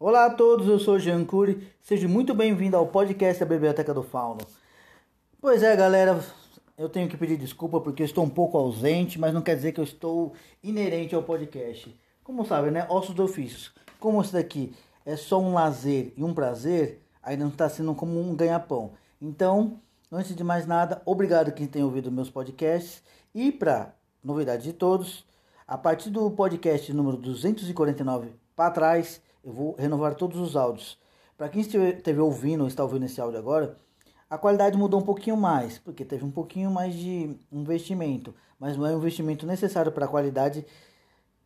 Olá a todos, eu sou Jean Cury. Seja muito bem-vindo ao podcast da Biblioteca do Fauno. Pois é, galera, eu tenho que pedir desculpa porque estou um pouco ausente, mas não quer dizer que eu estou inerente ao podcast. Como sabe, né? Ossos do ofício. Como isso daqui é só um lazer e um prazer, aí não está sendo como um ganha-pão. Então, antes de mais nada, obrigado quem tem ouvido meus podcasts. E para novidade de todos, a partir do podcast número 249 para trás, eu vou renovar todos os áudios. Para quem esteve ouvindo ou está ouvindo esse áudio agora, a qualidade mudou um pouquinho mais, porque teve um pouquinho mais de investimento, mas não é um investimento necessário para a qualidade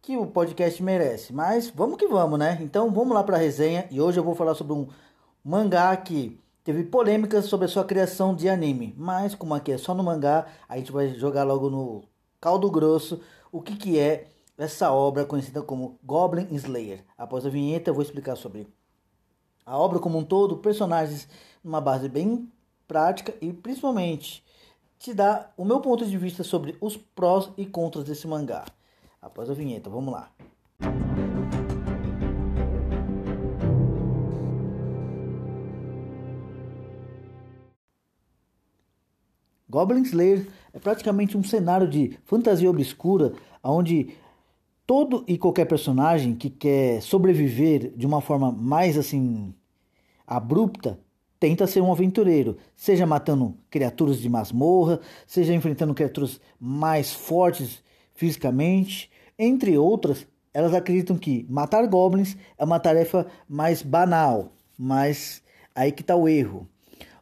que o podcast merece. Mas vamos que vamos, né? Então vamos lá para a resenha e hoje eu vou falar sobre um mangá que teve polêmicas sobre a sua criação de anime, mas como aqui é só no mangá, a gente vai jogar logo no caldo grosso o que que é essa obra conhecida como Goblin Slayer. Após a vinheta, eu vou explicar sobre a obra como um todo, personagens numa base bem prática e principalmente te dar o meu ponto de vista sobre os prós e contras desse mangá. Após a vinheta, vamos lá. Goblin Slayer é praticamente um cenário de fantasia obscura onde todo e qualquer personagem que quer sobreviver de uma forma mais assim abrupta tenta ser um aventureiro, seja matando criaturas de masmorra, seja enfrentando criaturas mais fortes fisicamente, entre outras. Elas acreditam que matar goblins é uma tarefa mais banal, mas aí que está o erro.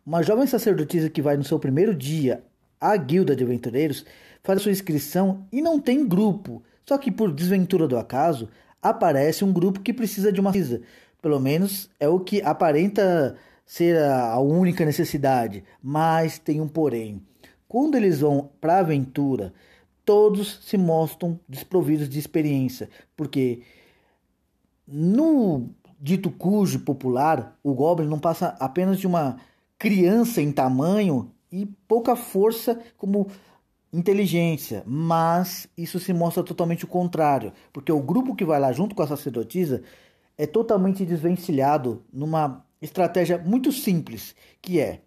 Uma jovem sacerdotisa que vai no seu primeiro dia à guilda de aventureiros faz sua inscrição e não tem grupo. Só que por desventura do acaso, aparece um grupo que precisa de uma visa. Pelo menos é o que aparenta ser a única necessidade, mas tem um porém. Quando eles vão para a aventura, todos se mostram desprovidos de experiência, porque no dito cujo popular, o Goblin não passa apenas de uma criança em tamanho e pouca força como inteligência, mas isso se mostra totalmente o contrário, porque o grupo que vai lá junto com a sacerdotisa é totalmente desvencilhado numa estratégia muito simples, que é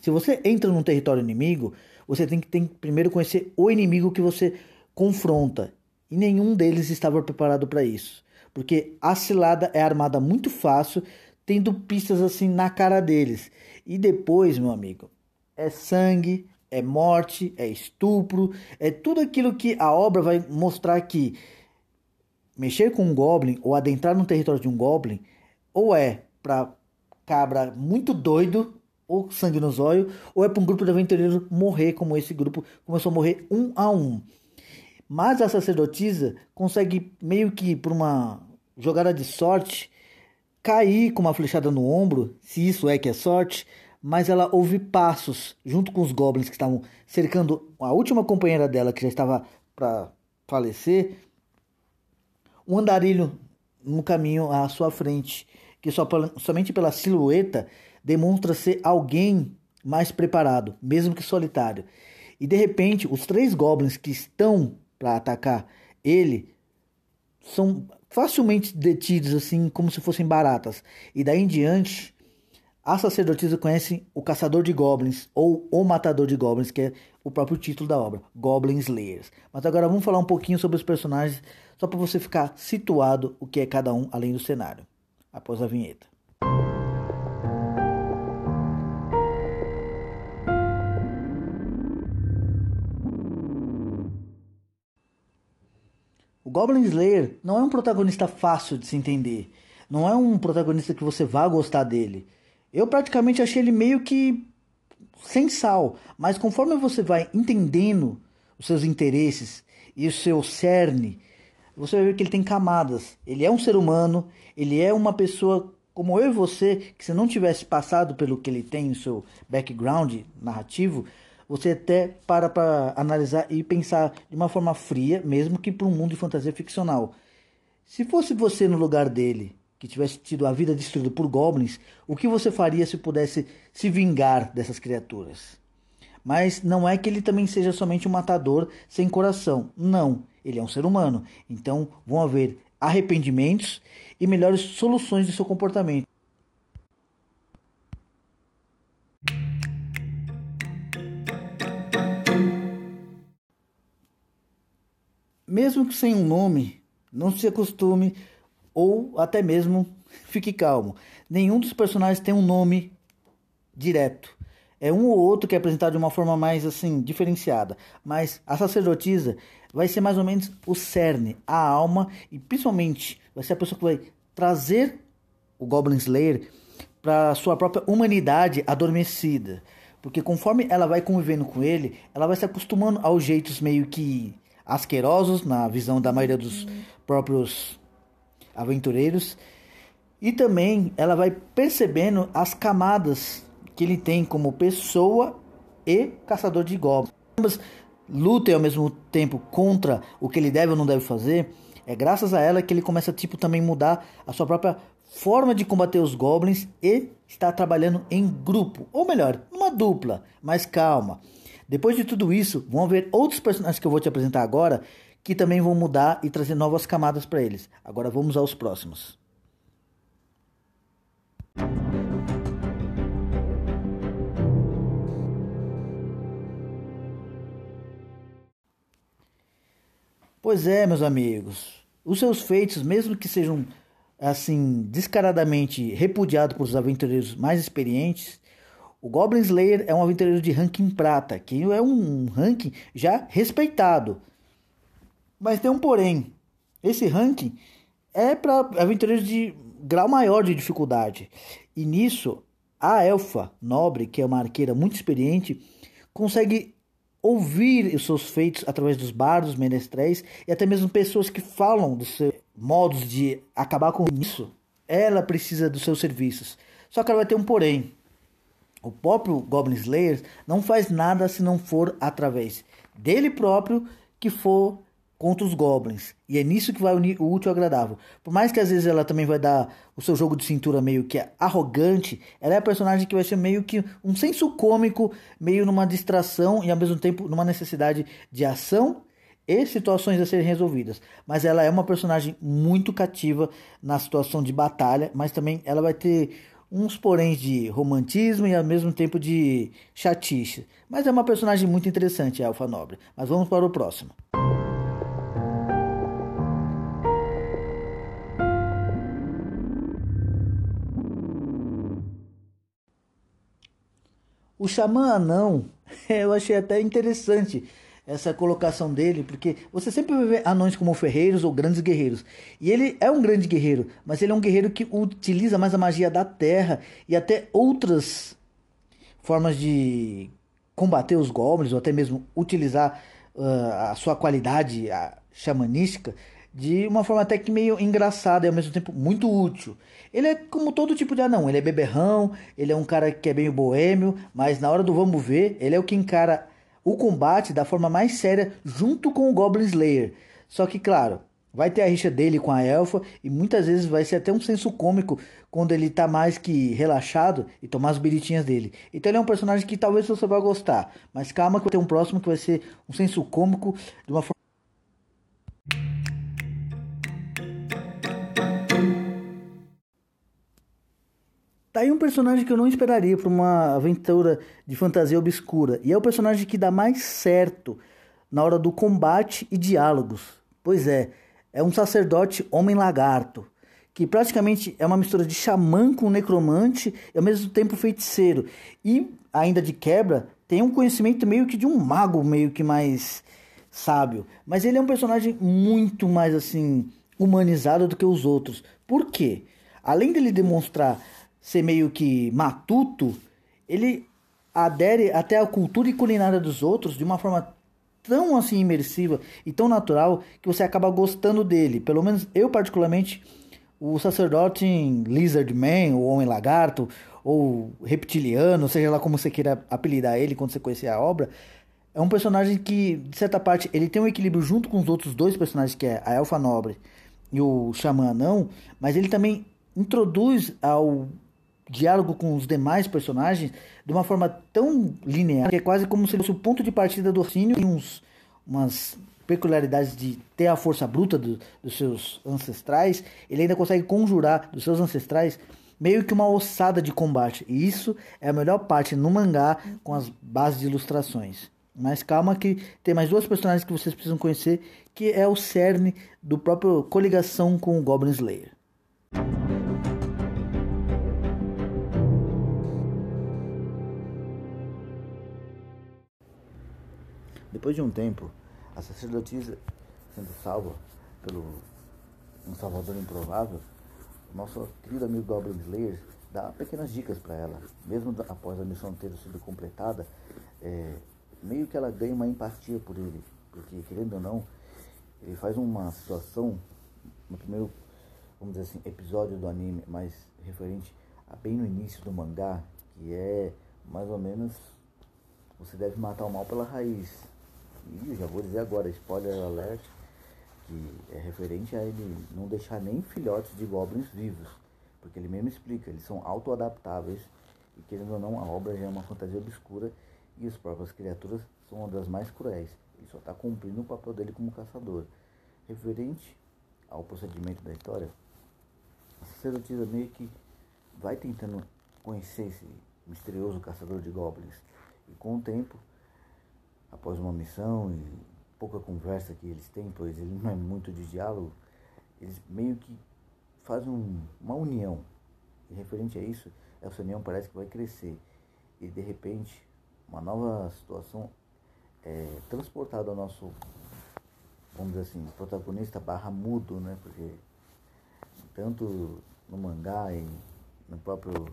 se você entra num território inimigo, você tem que, tem que primeiro conhecer o inimigo que você confronta. E nenhum deles estava preparado para isso. Porque a cilada é armada muito fácil, tendo pistas assim na cara deles. E depois, meu amigo, é sangue, é morte, é estupro, é tudo aquilo que a obra vai mostrar que mexer com um goblin ou adentrar no território de um goblin ou é para cabra muito doido ou sangue nos olhos ou é para um grupo de aventureiros morrer como esse grupo começou a morrer um a um. Mas a sacerdotisa consegue meio que por uma jogada de sorte cair com uma flechada no ombro, se isso é que é sorte, mas ela ouve passos junto com os goblins que estavam cercando a última companheira dela que já estava para falecer. Um andarilho no caminho à sua frente, que só, somente pela silhueta demonstra ser alguém mais preparado, mesmo que solitário. E de repente, os três goblins que estão para atacar ele são facilmente detidos assim como se fossem baratas. E daí em diante, a sacerdotisa conhece o caçador de goblins ou o matador de goblins, que é o próprio título da obra, Goblin Slayers. Mas agora vamos falar um pouquinho sobre os personagens, só para você ficar situado o que é cada um além do cenário. Após a vinheta. O Goblin Slayer não é um protagonista fácil de se entender. Não é um protagonista que você vá gostar dele. Eu praticamente achei ele meio que sem sal, mas conforme você vai entendendo os seus interesses e o seu cerne, você vai ver que ele tem camadas. Ele é um ser humano, ele é uma pessoa como eu e você, que se não tivesse passado pelo que ele tem, o seu background narrativo, você até para para analisar e pensar de uma forma fria, mesmo que para um mundo de fantasia ficcional. Se fosse você no lugar dele, que tivesse tido a vida destruída por goblins, o que você faria se pudesse se vingar dessas criaturas? Mas não é que ele também seja somente um matador sem coração. Não, ele é um ser humano. Então vão haver arrependimentos e melhores soluções de seu comportamento. Mesmo que sem um nome, não se acostume ou até mesmo fique calmo. Nenhum dos personagens tem um nome direto. É um ou outro que é apresentado de uma forma mais assim diferenciada, mas a sacerdotisa vai ser mais ou menos o cerne, a alma e principalmente vai ser a pessoa que vai trazer o Goblin Slayer para sua própria humanidade adormecida. Porque conforme ela vai convivendo com ele, ela vai se acostumando aos jeitos meio que asquerosos, na visão da maioria dos próprios aventureiros. E também ela vai percebendo as camadas que ele tem como pessoa e caçador de goblins. Ambas lutam ao mesmo tempo contra o que ele deve ou não deve fazer. É graças a ela que ele começa tipo também mudar a sua própria forma de combater os goblins e está trabalhando em grupo, ou melhor, numa dupla, mas calma. Depois de tudo isso, vão haver outros personagens que eu vou te apresentar agora que também vão mudar e trazer novas camadas para eles. Agora vamos aos próximos. Pois é, meus amigos, os seus feitos, mesmo que sejam assim descaradamente repudiados por os aventureiros mais experientes, o Goblin Slayer é um aventureiro de ranking prata, que é um ranking já respeitado. Mas tem um porém. Esse ranking é para aventureiros de grau maior de dificuldade. E nisso, a elfa nobre, que é uma arqueira muito experiente, consegue ouvir os seus feitos através dos bardos, menestréis e até mesmo pessoas que falam dos seus modos de acabar com isso. Ela precisa dos seus serviços. Só que ela vai ter um porém. O próprio Goblin Slayer não faz nada se não for através dele próprio que for contra os goblins. E é nisso que vai unir o útil ao agradável. Por mais que às vezes ela também vai dar o seu jogo de cintura meio que arrogante, ela é a personagem que vai ser meio que um senso cômico, meio numa distração e ao mesmo tempo numa necessidade de ação e situações a serem resolvidas. Mas ela é uma personagem muito cativa na situação de batalha, mas também ela vai ter uns poréns de romantismo e ao mesmo tempo de chatice. Mas é uma personagem muito interessante, a Alfa Nobre. Mas vamos para o próximo. O Xamã Anão, eu achei até interessante essa colocação dele, porque você sempre ver anões como ferreiros ou grandes guerreiros. E ele é um grande guerreiro, mas ele é um guerreiro que utiliza mais a magia da terra e até outras formas de combater os goblins, ou até mesmo utilizar uh, a sua qualidade a, xamanística de uma forma até que meio engraçada e ao mesmo tempo muito útil. Ele é como todo tipo de anão, ele é beberrão, ele é um cara que é bem boêmio, mas na hora do vamos ver, ele é o que encara o combate da forma mais séria junto com o Goblin Slayer. Só que, claro, vai ter a rixa dele com a elfa e muitas vezes vai ser até um senso cômico quando ele tá mais que relaxado e tomar as biritinhas dele. Então ele é um personagem que talvez você vá gostar, mas calma que vai ter um próximo que vai ser um senso cômico de uma forma Tá aí um personagem que eu não esperaria para uma aventura de fantasia obscura. E é o personagem que dá mais certo na hora do combate e diálogos. Pois é, é um sacerdote homem-lagarto, que praticamente é uma mistura de xamã com necromante e ao mesmo tempo feiticeiro. E, ainda de quebra, tem um conhecimento meio que de um mago meio que mais sábio. Mas ele é um personagem muito mais assim humanizado do que os outros. Por quê? Além dele demonstrar ser meio que matuto, ele adere até a cultura e culinária dos outros de uma forma tão assim imersiva e tão natural que você acaba gostando dele. Pelo menos eu particularmente o sacerdote em Lizard Man, ou Homem Lagarto, ou Reptiliano, seja lá como você queira apelidar ele quando você conhecer a obra, é um personagem que, de certa parte, ele tem um equilíbrio junto com os outros dois personagens, que é a Elfa Nobre e o Xamã Anão, mas ele também introduz ao diálogo com os demais personagens de uma forma tão linear que é quase como se fosse o ponto de partida do Orsínio e uns umas peculiaridades de ter a força bruta do, dos seus ancestrais, ele ainda consegue conjurar dos seus ancestrais meio que uma ossada de combate. E isso é a melhor parte no mangá com as bases de ilustrações. Mas calma que tem mais duas personagens que vocês precisam conhecer, que é o cerne do próprio coligação com o Goblin Slayer. Depois de um tempo, a sacerdotisa sendo salva pelo um salvador improvável, nosso querido amigo Goblin Slayer dá pequenas dicas para ela. Mesmo após a missão ter sido completada, é, meio que ela ganha uma empatia por ele. Porque, querendo ou não, ele faz uma situação no primeiro, vamos dizer assim, episódio do anime, mais referente a bem no início do mangá, que é mais ou menos você deve matar o mal pela raiz. E já vou dizer agora, spoiler alert, que é referente a ele não deixar nem filhotes de goblins vivos, porque ele mesmo explica, eles são autoadaptáveis e querendo ou não, a obra já é uma fantasia obscura e as próprias criaturas são uma das mais cruéis. Ele só está cumprindo o papel dele como caçador. Referente ao procedimento da história, a sacerdotisa meio que vai tentando conhecer esse misterioso caçador de goblins. E com o tempo, após uma missão e pouca conversa que eles têm, pois ele não é muito de diálogo, eles meio que fazem um, uma união. E referente a isso, essa união parece que vai crescer. E de repente, uma nova situação é transportada ao nosso, vamos dizer assim, protagonista barra mudo, né? Porque tanto no mangá e no próprio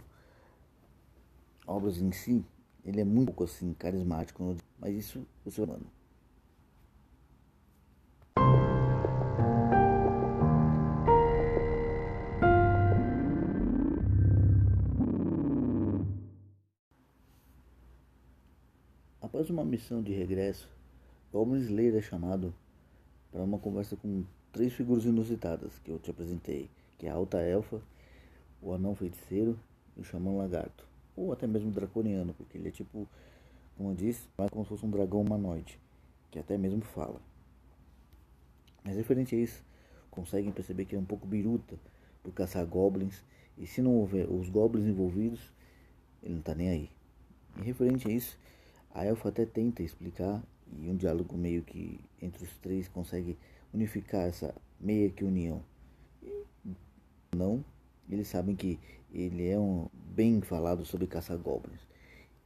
obras em si, ele é muito assim carismático, mas isso você mano. Após uma missão de regresso, Goblin Slayer é chamado para uma conversa com três figuras inusitadas que eu te apresentei, que é a Alta Elfa, o Anão Feiticeiro e o Xamã Lagarto, ou até mesmo Draconiano, porque ele é tipo, como eu disse, como se fosse um dragão humanoide, que até mesmo fala. Mas referente a isso, conseguem perceber que é um pouco biruta por caçar goblins, e se não houver os goblins envolvidos, ele não está nem aí. E referente a isso, a Elfa até tenta explicar e um diálogo meio que entre os três consegue unificar essa meia que união. E não, eles sabem que ele é um bem falado sobre caçar goblins.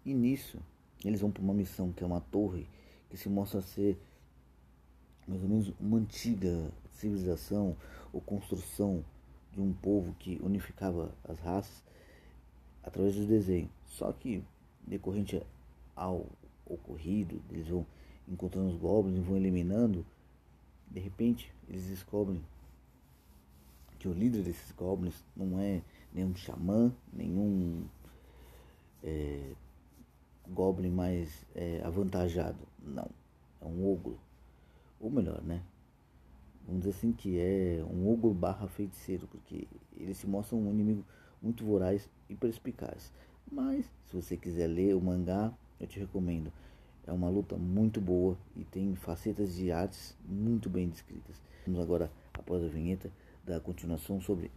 E nisso, eles vão para uma missão que é uma torre que se mostra ser mais ou menos uma antiga civilização ou construção de um povo que unificava as raças através do desenho. Só que decorrente ao ocorrido, eles vão encontrando os goblins e vão eliminando, de repente eles descobrem que o líder desses goblins não é nenhum xamã, nenhum é, goblin mais é, avantajado, não, é um ogro, ou melhor, né? Vamos dizer assim que é um ogro barra feiticeiro, porque ele se mostra um inimigo muito voraz e perspicaz. Mas, se você quiser ler o mangá, eu te recomendo. É uma luta muito boa e tem facetas de artes muito bem descritas. Vamos agora, após a vinheta, dar continuação sobre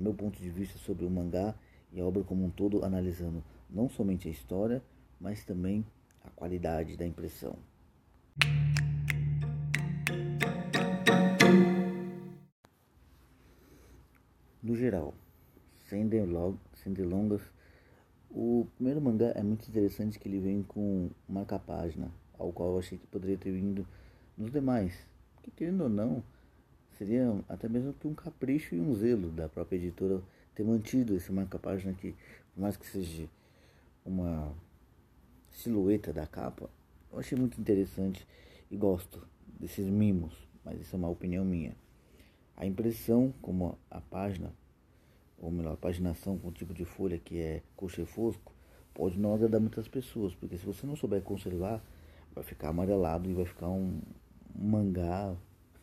meu ponto de vista sobre o mangá e a obra como um todo, analisando não somente a história, mas também a qualidade da impressão. No geral, sem delongas, o primeiro mangá é muito interessante que ele vem com marca-página, ao qual eu achei que poderia ter vindo nos demais. Que querendo ou não, seria até mesmo que um capricho e um zelo da própria editora ter mantido esse marca-página aqui, por mais que seja uma silhueta da capa, eu achei muito interessante e gosto desses mimos, mas isso é uma opinião minha. A impressão, como a página, ou melhor, paginação com tipo de folha que é coxa e fosco, pode não agradar muitas pessoas, porque se você não souber conservar, vai ficar amarelado e vai ficar um, um mangá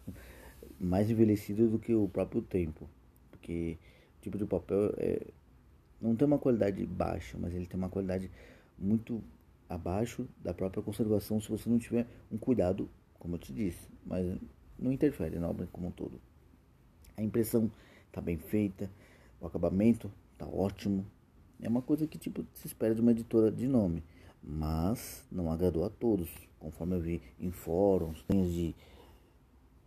mais envelhecido do que o próprio tempo, porque o tipo de papel é, não tem uma qualidade baixa, mas ele tem uma qualidade muito abaixo da própria conservação se você não tiver um cuidado como eu te disse, mas não interfere na obra como um todo. A impressão está bem feita, o acabamento está ótimo. É uma coisa que tipo se espera de uma editora de nome, mas não agradou a todos, conforme eu vi em fóruns, de,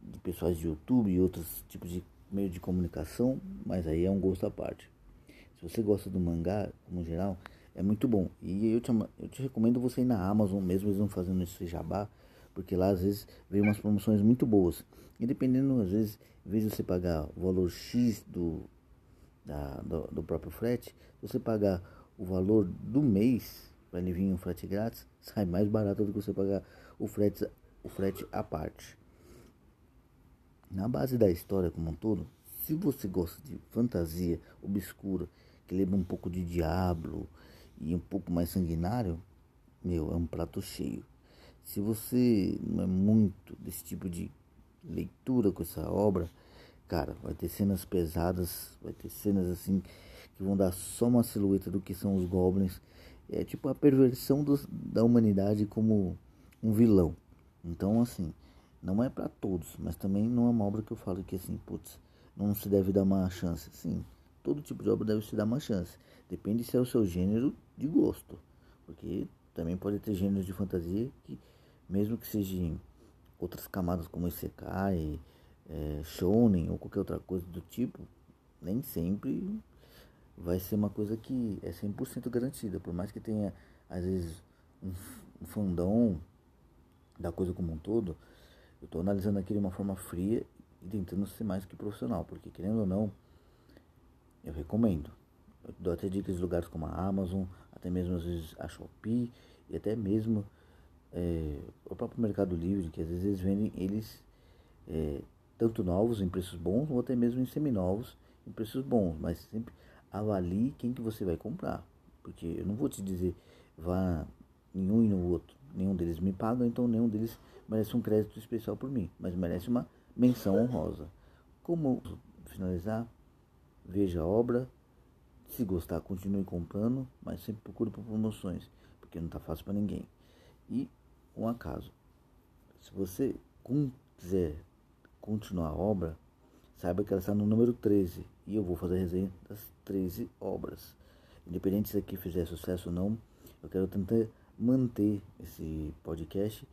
de pessoas de YouTube e outros tipos de meio de comunicação, mas aí é um gosto à parte. Se você gosta do mangá, como geral, é muito bom. E eu te, eu te recomendo você ir na Amazon, mesmo eles não fazendo esse jabá, porque lá às vezes vem umas promoções muito boas. E dependendo, às vezes, em vez de você pagar o valor X do, da, do, do, próprio frete, você pagar o valor do mês para ele vir um frete grátis, sai mais barato do que você pagar o frete, o frete à parte. Na base da história como um todo, se você gosta de fantasia obscura, que lembra um pouco de Diablo e um pouco mais sanguinário, meu, é um prato cheio. Se você não é muito desse tipo de leitura com essa obra, cara, vai ter cenas pesadas, vai ter cenas assim que vão dar só uma silhueta do que são os goblins. É tipo a perversão do, da humanidade como um vilão. Então, assim, não é para todos, mas também não é uma obra que eu falo que assim, putz, não se deve dar uma chance. Sim, todo tipo de obra deve se dar uma chance. Depende se é o seu gênero de gosto. Porque também pode ter gêneros de fantasia que mesmo que sejam outras camadas como Isekai, é, Shonen ou qualquer outra coisa do tipo, nem sempre vai ser uma coisa que é 100% garantida, por mais que tenha às vezes um, um fundão da coisa como um todo, eu estou analisando aqui de uma forma fria e tentando ser mais que profissional, porque querendo ou não, eu recomendo. Eu dou até dicas de lugares como a Amazon, até mesmo às vezes a Shopee e até mesmo é, o próprio Mercado Livre, que às vezes eles vendem eles é, tanto novos em preços bons ou até mesmo em seminovos em preços bons, mas sempre avalie quem que você vai comprar, porque eu não vou te dizer vá em um e no outro, nenhum deles me paga, então nenhum deles merece um crédito especial por mim, mas merece uma menção honrosa. Como finalizar? Veja a obra, se gostar continue comprando, mas sempre procure por promoções, porque não está fácil para ninguém. E um acaso. Se você quiser continuar a obra, saiba que ela está no número 13 e eu vou fazer resenha das 13 obras. Independente se aqui fizer sucesso ou não, eu quero tentar manter esse podcast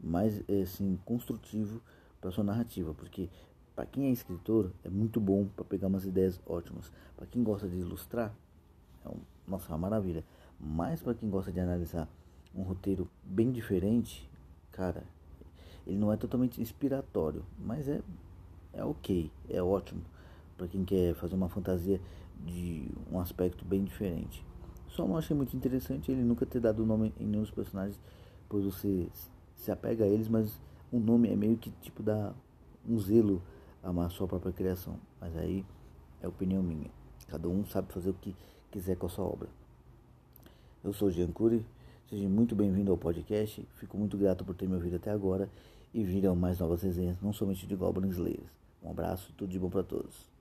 mais assim construtivo para sua narrativa, porque para quem é escritor é muito bom para pegar umas ideias ótimas. Para quem gosta de ilustrar, é um, nossa, uma maravilha. Mas para quem gosta de analisar um roteiro bem diferente, cara, ele não é totalmente inspiratório, mas é, é ok, é ótimo para quem quer fazer uma fantasia de um aspecto bem diferente. Só não achei muito interessante ele nunca ter dado nome em nenhum dos personagens, pois você se apega a eles, mas o nome é meio que tipo dá um zelo a sua própria criação. Mas aí é opinião minha. Cada um sabe fazer o que quiser com a sua obra. Eu sou Jean Cury Seja muito bem-vindo ao podcast. Fico muito grato por ter me ouvido até agora e virão mais novas resenhas, não somente de Goblin Slayers. Um abraço, tudo de bom para todos.